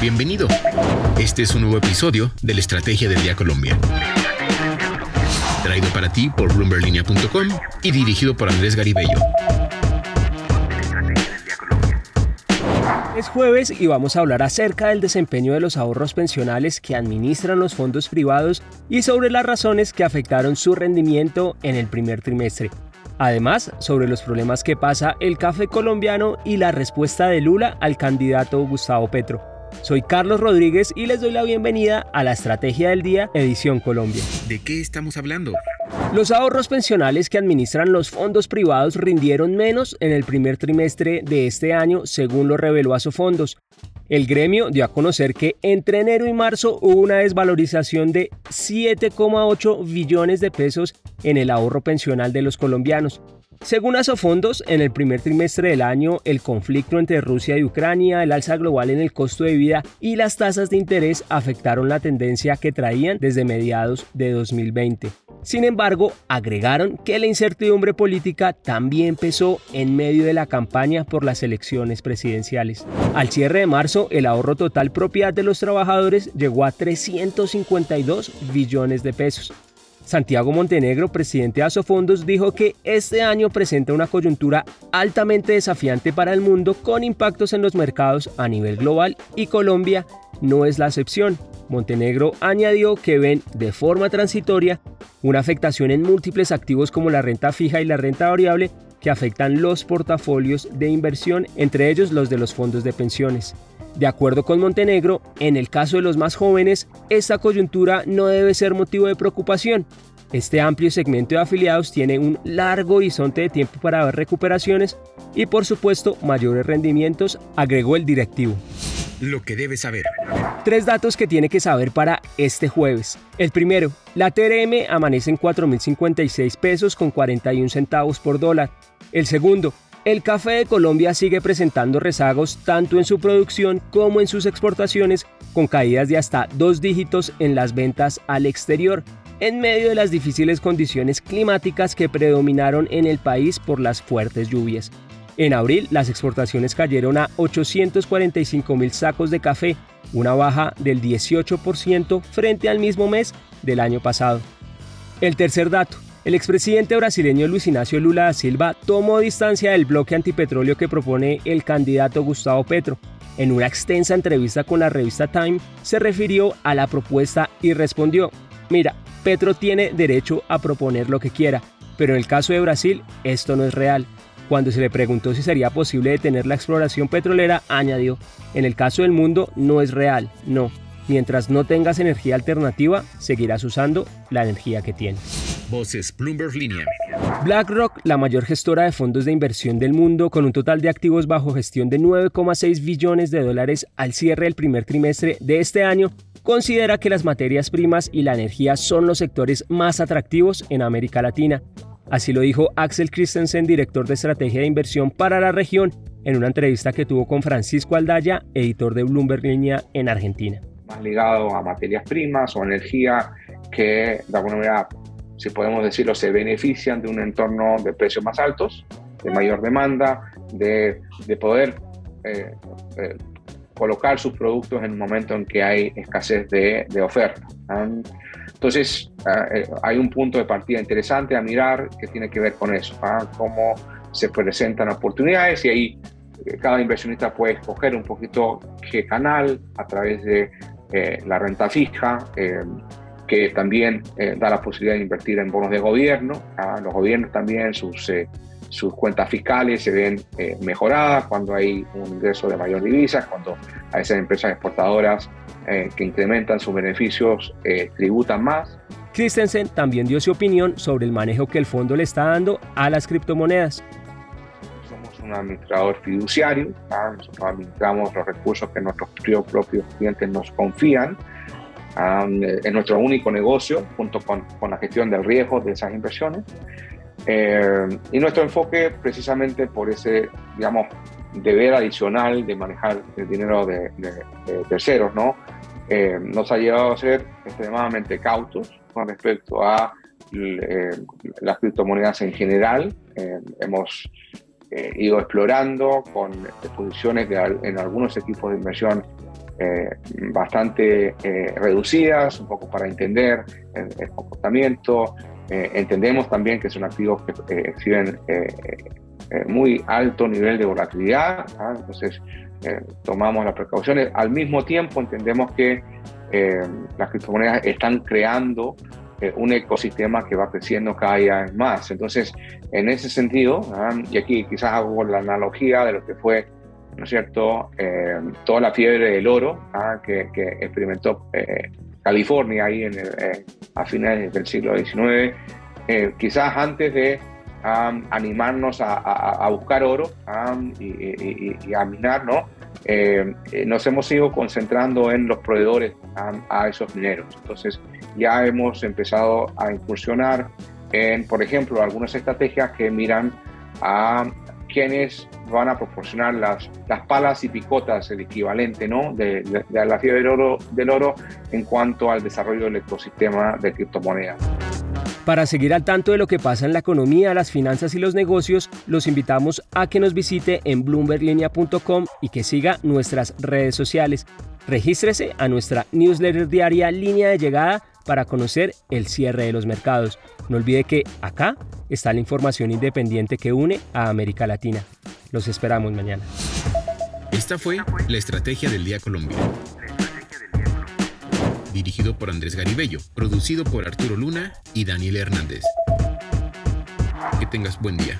Bienvenido. Este es un nuevo episodio de la Estrategia del Día Colombia. Traído para ti por bloomberlinia.com y dirigido por Andrés Garibello. Es jueves y vamos a hablar acerca del desempeño de los ahorros pensionales que administran los fondos privados y sobre las razones que afectaron su rendimiento en el primer trimestre. Además, sobre los problemas que pasa el café colombiano y la respuesta de Lula al candidato Gustavo Petro. Soy Carlos Rodríguez y les doy la bienvenida a la Estrategia del Día, edición Colombia. ¿De qué estamos hablando? Los ahorros pensionales que administran los fondos privados rindieron menos en el primer trimestre de este año, según lo reveló Asofondos. El gremio dio a conocer que entre enero y marzo hubo una desvalorización de 7,8 billones de pesos en el ahorro pensional de los colombianos. Según Asofondos, en el primer trimestre del año, el conflicto entre Rusia y Ucrania, el alza global en el costo de vida y las tasas de interés afectaron la tendencia que traían desde mediados de 2020. Sin embargo, agregaron que la incertidumbre política también pesó en medio de la campaña por las elecciones presidenciales. Al cierre de marzo, el ahorro total propiedad de los trabajadores llegó a 352 billones de pesos. Santiago Montenegro, presidente de Asofondos, dijo que este año presenta una coyuntura altamente desafiante para el mundo con impactos en los mercados a nivel global y Colombia no es la excepción. Montenegro añadió que ven de forma transitoria una afectación en múltiples activos como la renta fija y la renta variable que afectan los portafolios de inversión, entre ellos los de los fondos de pensiones. De acuerdo con Montenegro, en el caso de los más jóvenes, esta coyuntura no debe ser motivo de preocupación. Este amplio segmento de afiliados tiene un largo horizonte de tiempo para ver recuperaciones y por supuesto mayores rendimientos, agregó el directivo. Lo que debe saber. Tres datos que tiene que saber para este jueves. El primero, la TRM amanece en 4.056 pesos con 41 centavos por dólar. El segundo, el café de Colombia sigue presentando rezagos tanto en su producción como en sus exportaciones, con caídas de hasta dos dígitos en las ventas al exterior, en medio de las difíciles condiciones climáticas que predominaron en el país por las fuertes lluvias. En abril, las exportaciones cayeron a 845 mil sacos de café, una baja del 18% frente al mismo mes del año pasado. El tercer dato, el expresidente brasileño Luis Ignacio Lula da Silva tomó distancia del bloque antipetróleo que propone el candidato Gustavo Petro. En una extensa entrevista con la revista Time, se refirió a la propuesta y respondió, mira, Petro tiene derecho a proponer lo que quiera, pero en el caso de Brasil esto no es real. Cuando se le preguntó si sería posible detener la exploración petrolera, añadió, en el caso del mundo no es real, no. Mientras no tengas energía alternativa, seguirás usando la energía que tienes. Voces Bloomberg Línea. BlackRock, la mayor gestora de fondos de inversión del mundo, con un total de activos bajo gestión de 9,6 billones de dólares al cierre del primer trimestre de este año, considera que las materias primas y la energía son los sectores más atractivos en América Latina. Así lo dijo Axel Christensen, director de estrategia de inversión para la región, en una entrevista que tuvo con Francisco Aldaya, editor de Bloomberg Línea en Argentina. Más ligado a materias primas o energía que de alguna manera, si podemos decirlo, se benefician de un entorno de precios más altos, de mayor demanda, de, de poder eh, eh, colocar sus productos en un momento en que hay escasez de, de oferta. Entonces, ah, eh, hay un punto de partida interesante a mirar que tiene que ver con eso, ¿ah? cómo se presentan oportunidades y ahí eh, cada inversionista puede escoger un poquito qué canal a través de eh, la renta fija, que también da la posibilidad de invertir en bonos de gobierno. ¿ah? Los gobiernos también, sus, sus cuentas fiscales se ven mejoradas cuando hay un ingreso de mayor divisas, cuando a esas empresas exportadoras eh, que incrementan sus beneficios eh, tributan más. Christensen también dio su opinión sobre el manejo que el fondo le está dando a las criptomonedas. Somos un administrador fiduciario, nosotros administramos los recursos que nuestros propios clientes nos confían. Eh, es nuestro único negocio junto con, con, la gestión del riesgo de esas inversiones. y nuestro enfoque precisamente por ese, digamos, deber adicional de manejar el dinero de, terceros, ¿no? Eh, nos ha llevado a ser extremadamente cautos con respecto a eh, las criptomonedas en general. Eh, hemos ido explorando con posiciones en algunos equipos de inversión bastante reducidas, un poco para entender el, comportamiento. entendemos también que son activos que exhiben muy alto nivel de volatilidad, ¿ah? entonces tomamos las precauciones. Al mismo tiempo entendemos que las criptomonedas están creando eh, un ecosistema que va creciendo cada día más. Entonces, en ese sentido, ¿ah? y aquí quizás hago la analogía de lo que fue, ¿no es cierto?, eh, toda la fiebre del oro ¿ah? que, experimentó eh, California ahí en a finales del siglo XIX, quizás antes de animarnos a, buscar oro y, a minar, ¿no? nos hemos ido concentrando en los proveedores a esos mineros. Entonces, ya hemos empezado a incursionar en, por ejemplo, algunas estrategias que miran a quienes van a proporcionar las, las palas y picotas, el equivalente ¿no? de, la fiebre del oro, del oro en cuanto al desarrollo del ecosistema de criptomonedas. Para seguir al tanto de lo que pasa en la economía, las finanzas y los negocios, los invitamos a que nos visite en bloomberglinea.com y que siga nuestras redes sociales. Regístrese a nuestra newsletter diaria Línea de Llegada para conocer el cierre de los mercados. No olvide que acá está la información independiente que une a América Latina. Los esperamos mañana. Esta fue la Estrategia del Día Colombia. Dirigido por Andrés Garibello, producido por Arturo Luna y Daniel Hernández. Que tengas buen día.